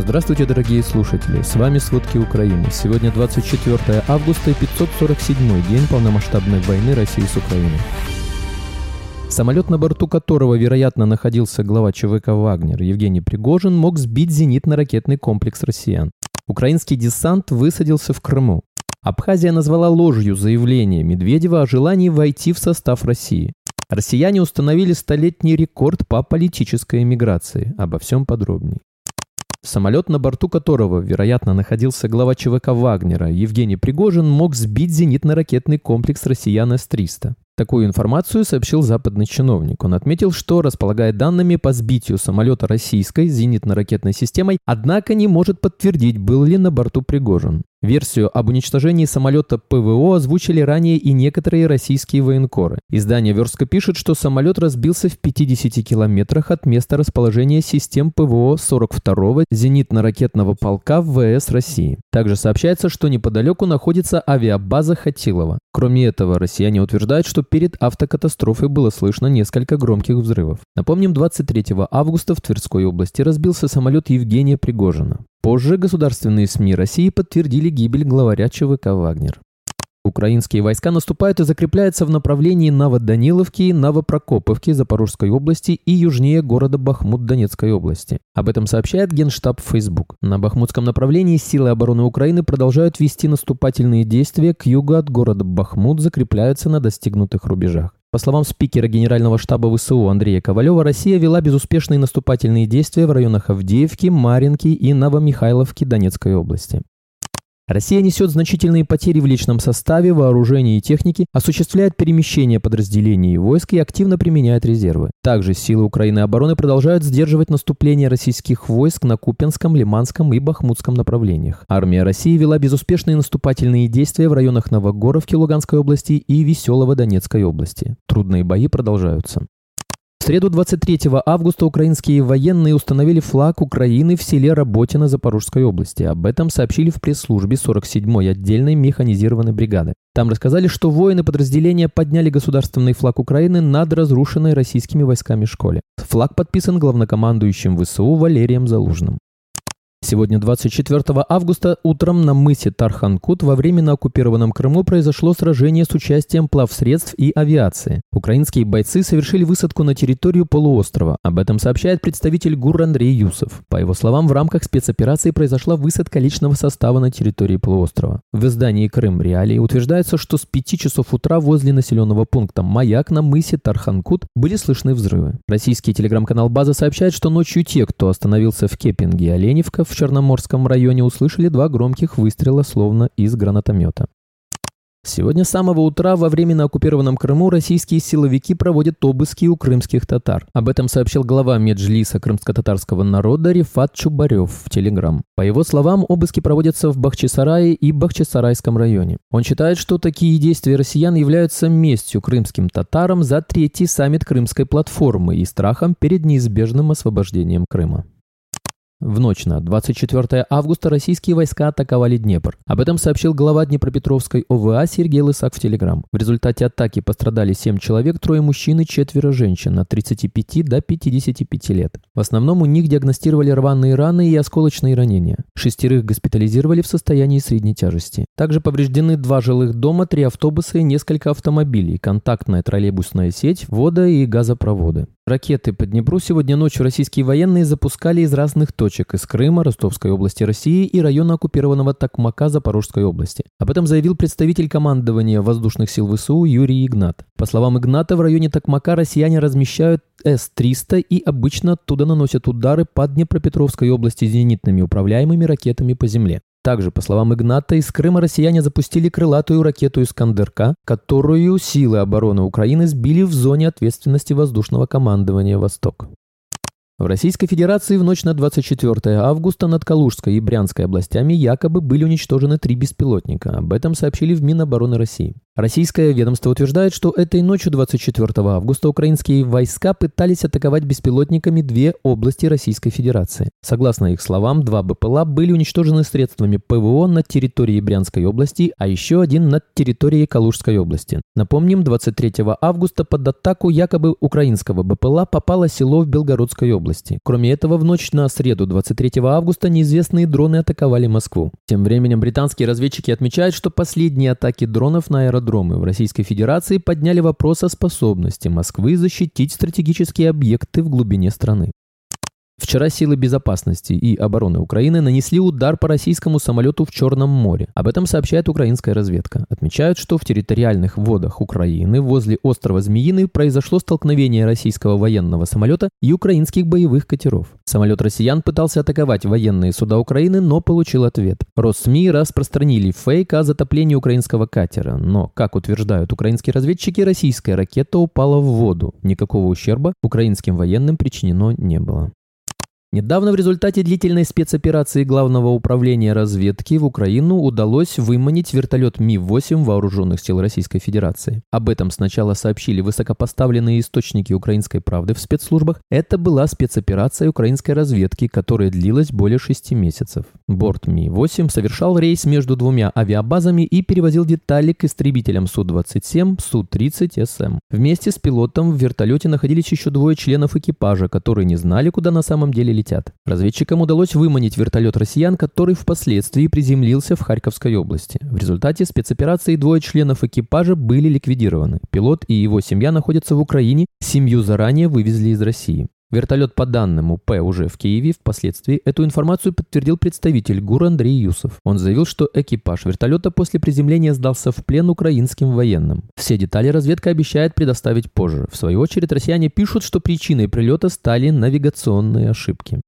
Здравствуйте, дорогие слушатели! С вами «Сводки Украины». Сегодня 24 августа и 547 день полномасштабной войны России с Украиной. Самолет, на борту которого, вероятно, находился глава ЧВК «Вагнер» Евгений Пригожин, мог сбить зенитно-ракетный комплекс россиян. Украинский десант высадился в Крыму. Абхазия назвала ложью заявление Медведева о желании войти в состав России. Россияне установили столетний рекорд по политической эмиграции. Обо всем подробней. Самолет, на борту которого, вероятно, находился глава ЧВК Вагнера Евгений Пригожин, мог сбить зенитно-ракетный комплекс россиян С-300. Такую информацию сообщил западный чиновник. Он отметил, что располагает данными по сбитию самолета российской зенитно-ракетной системой, однако не может подтвердить, был ли на борту Пригожин. Версию об уничтожении самолета ПВО озвучили ранее и некоторые российские военкоры. Издание «Верстка» пишет, что самолет разбился в 50 километрах от места расположения систем ПВО 42-го зенитно-ракетного полка ВС России. Также сообщается, что неподалеку находится авиабаза Хатилова. Кроме этого, россияне утверждают, что перед автокатастрофой было слышно несколько громких взрывов. Напомним, 23 августа в Тверской области разбился самолет Евгения Пригожина. Позже государственные СМИ России подтвердили гибель главаря ЧВК «Вагнер». Украинские войска наступают и закрепляются в направлении Новоданиловки, Новопрокоповки Запорожской области и южнее города Бахмут Донецкой области. Об этом сообщает Генштаб Facebook. На Бахмутском направлении силы обороны Украины продолжают вести наступательные действия к югу от города Бахмут, закрепляются на достигнутых рубежах. По словам спикера Генерального штаба ВСУ Андрея Ковалева, Россия вела безуспешные наступательные действия в районах Авдеевки, Маринки и Новомихайловки Донецкой области. Россия несет значительные потери в личном составе, вооружении и технике, осуществляет перемещение подразделений и войск и активно применяет резервы. Также силы Украины обороны продолжают сдерживать наступление российских войск на Купенском, Лиманском и Бахмутском направлениях. Армия России вела безуспешные наступательные действия в районах Новогоровки Луганской области и Веселого Донецкой области. Трудные бои продолжаются среду 23 августа украинские военные установили флаг Украины в селе Работино Запорожской области. Об этом сообщили в пресс-службе 47-й отдельной механизированной бригады. Там рассказали, что воины подразделения подняли государственный флаг Украины над разрушенной российскими войсками школе. Флаг подписан главнокомандующим ВСУ Валерием Залужным. Сегодня, 24 августа, утром на мысе Тарханкут во временно оккупированном Крыму произошло сражение с участием плавсредств и авиации. Украинские бойцы совершили высадку на территорию полуострова. Об этом сообщает представитель ГУР Андрей Юсов. По его словам, в рамках спецоперации произошла высадка личного состава на территории полуострова. В издании «Крым Реалии» утверждается, что с 5 часов утра возле населенного пункта Маяк на мысе Тарханкут были слышны взрывы. Российский телеграм-канал «База» сообщает, что ночью те, кто остановился в Кепинге Оленевка, в Черноморском районе услышали два громких выстрела, словно из гранатомета. Сегодня с самого утра во временно оккупированном Крыму российские силовики проводят обыски у крымских татар. Об этом сообщил глава Меджлиса крымско-татарского народа Рифат Чубарев в Телеграм. По его словам, обыски проводятся в Бахчисарае и Бахчисарайском районе. Он считает, что такие действия россиян являются местью крымским татарам за третий саммит Крымской платформы и страхом перед неизбежным освобождением Крыма. В ночь на 24 августа российские войска атаковали Днепр. Об этом сообщил глава Днепропетровской ОВА Сергей Лысак в Телеграм. В результате атаки пострадали 7 человек, трое мужчин и четверо женщин от 35 до 55 лет. В основном у них диагностировали рваные раны и осколочные ранения. Шестерых госпитализировали в состоянии средней тяжести. Также повреждены два жилых дома, три автобуса и несколько автомобилей, контактная троллейбусная сеть, вода и газопроводы. Ракеты по Днепру сегодня ночью российские военные запускали из разных точек из Крыма, Ростовской области России и района оккупированного Такмака Запорожской области. Об этом заявил представитель командования воздушных сил ВСУ Юрий Игнат. По словам Игната, в районе Такмака россияне размещают С-300 и обычно оттуда наносят удары по Днепропетровской области зенитными управляемыми ракетами по земле. Также, по словам Игната, из Крыма россияне запустили крылатую ракету «Искандер-К», которую силы обороны Украины сбили в зоне ответственности воздушного командования «Восток». В Российской Федерации в ночь на 24 августа над Калужской и Брянской областями якобы были уничтожены три беспилотника. Об этом сообщили в Минобороны России. Российское ведомство утверждает, что этой ночью 24 августа украинские войска пытались атаковать беспилотниками две области Российской Федерации. Согласно их словам, два БПЛА были уничтожены средствами ПВО на территории Брянской области, а еще один над территорией Калужской области. Напомним, 23 августа под атаку якобы украинского БПЛА попало село в Белгородской области. Кроме этого, в ночь на среду 23 августа неизвестные дроны атаковали Москву. Тем временем британские разведчики отмечают, что последние атаки дронов на аэродром аэродромы в Российской Федерации подняли вопрос о способности Москвы защитить стратегические объекты в глубине страны. Вчера силы безопасности и обороны Украины нанесли удар по российскому самолету в Черном море. Об этом сообщает украинская разведка. Отмечают, что в территориальных водах Украины возле острова Змеиный произошло столкновение российского военного самолета и украинских боевых катеров. Самолет россиян пытался атаковать военные суда Украины, но получил ответ. Россми распространили фейк о затоплении украинского катера, но, как утверждают украинские разведчики, российская ракета упала в воду. Никакого ущерба украинским военным причинено не было. Недавно в результате длительной спецоперации Главного управления разведки в Украину удалось выманить вертолет Ми-8 Вооруженных сил Российской Федерации. Об этом сначала сообщили высокопоставленные источники украинской правды в спецслужбах. Это была спецоперация украинской разведки, которая длилась более шести месяцев. Борт Ми-8 совершал рейс между двумя авиабазами и перевозил детали к истребителям Су-27, Су-30СМ. Вместе с пилотом в вертолете находились еще двое членов экипажа, которые не знали, куда на самом деле летят. Разведчикам удалось выманить вертолет россиян, который впоследствии приземлился в Харьковской области. В результате спецоперации двое членов экипажа были ликвидированы. Пилот и его семья находятся в Украине, семью заранее вывезли из России. Вертолет по данным УП уже в Киеве. Впоследствии эту информацию подтвердил представитель ГУР Андрей Юсов. Он заявил, что экипаж вертолета после приземления сдался в плен украинским военным. Все детали разведка обещает предоставить позже. В свою очередь россияне пишут, что причиной прилета стали навигационные ошибки.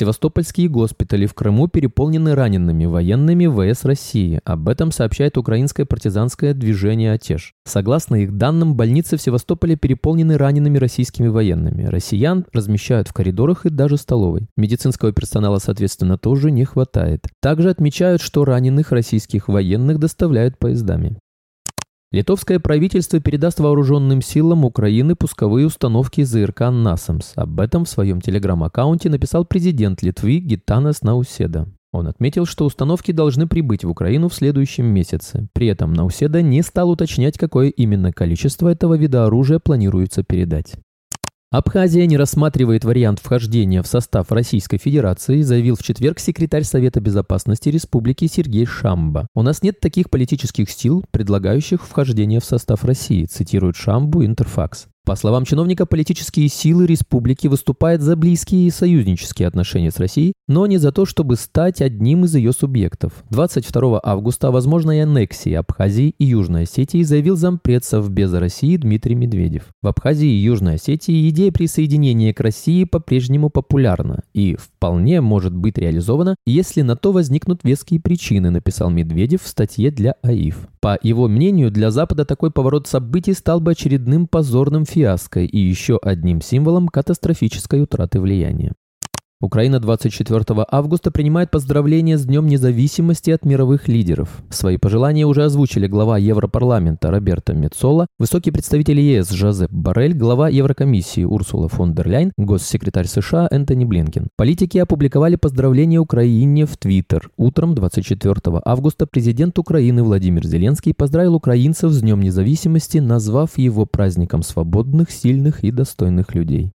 Севастопольские госпитали в Крыму переполнены ранеными военными ВС России. Об этом сообщает украинское партизанское движение «Отеж». Согласно их данным, больницы в Севастополе переполнены ранеными российскими военными. Россиян размещают в коридорах и даже столовой. Медицинского персонала, соответственно, тоже не хватает. Также отмечают, что раненых российских военных доставляют поездами. Литовское правительство передаст вооруженным силам Украины пусковые установки ЗРК «Насамс». Об этом в своем телеграм-аккаунте написал президент Литвы Гитанас Науседа. Он отметил, что установки должны прибыть в Украину в следующем месяце. При этом Науседа не стал уточнять, какое именно количество этого вида оружия планируется передать. Абхазия не рассматривает вариант вхождения в состав Российской Федерации, заявил в четверг секретарь Совета Безопасности Республики Сергей Шамба. «У нас нет таких политических сил, предлагающих вхождение в состав России», цитирует Шамбу Интерфакс. По словам чиновника, политические силы республики выступают за близкие и союзнические отношения с Россией, но не за то, чтобы стать одним из ее субъектов. 22 августа о возможной аннексии Абхазии и Южной Осетии заявил зампред Совбеза России Дмитрий Медведев. В Абхазии и Южной Осетии идея присоединения к России по-прежнему популярна и вполне может быть реализована, если на то возникнут веские причины, написал Медведев в статье для АИФ. По его мнению, для Запада такой поворот событий стал бы очередным позорным фиаско и еще одним символом катастрофической утраты влияния. Украина 24 августа принимает поздравления с Днем независимости от мировых лидеров. Свои пожелания уже озвучили глава Европарламента Роберто Мецола, высокий представитель ЕС Жозеп Барель, глава Еврокомиссии Урсула фон дер Ляйн, госсекретарь США Энтони Блинкен. Политики опубликовали поздравления Украине в Твиттер. Утром 24 августа президент Украины Владимир Зеленский поздравил украинцев с Днем независимости, назвав его праздником свободных, сильных и достойных людей.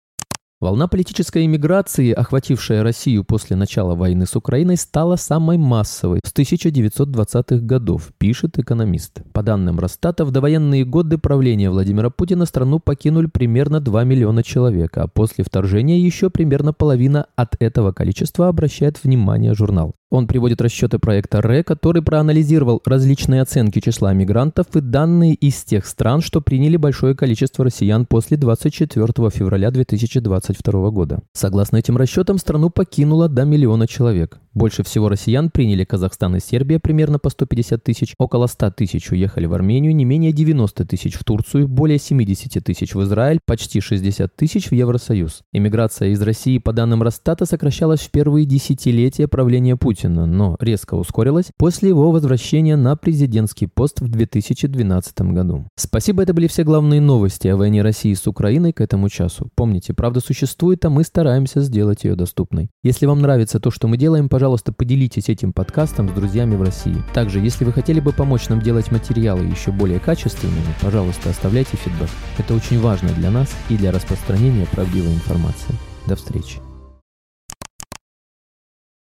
Волна политической иммиграции, охватившая Россию после начала войны с Украиной, стала самой массовой с 1920-х годов, пишет экономист. По данным Росстата, в довоенные годы правления Владимира Путина страну покинули примерно 2 миллиона человек, а после вторжения еще примерно половина от этого количества обращает внимание журнал. Он приводит расчеты проекта РЭ, который проанализировал различные оценки числа мигрантов и данные из тех стран, что приняли большое количество россиян после 24 февраля 2022 года. Согласно этим расчетам, страну покинуло до миллиона человек. Больше всего россиян приняли Казахстан и Сербия примерно по 150 тысяч, около 100 тысяч уехали в Армению, не менее 90 тысяч в Турцию, более 70 тысяч в Израиль, почти 60 тысяч в Евросоюз. Иммиграция из России, по данным Росстата, сокращалась в первые десятилетия правления Путина, но резко ускорилась после его возвращения на президентский пост в 2012 году. Спасибо, это были все главные новости о войне России с Украиной к этому часу. Помните, правда существует, а мы стараемся сделать ее доступной. Если вам нравится то, что мы делаем, пожалуйста, поделитесь этим подкастом с друзьями в России. Также, если вы хотели бы помочь нам делать материалы еще более качественными, пожалуйста, оставляйте фидбэк. Это очень важно для нас и для распространения правдивой информации. До встречи.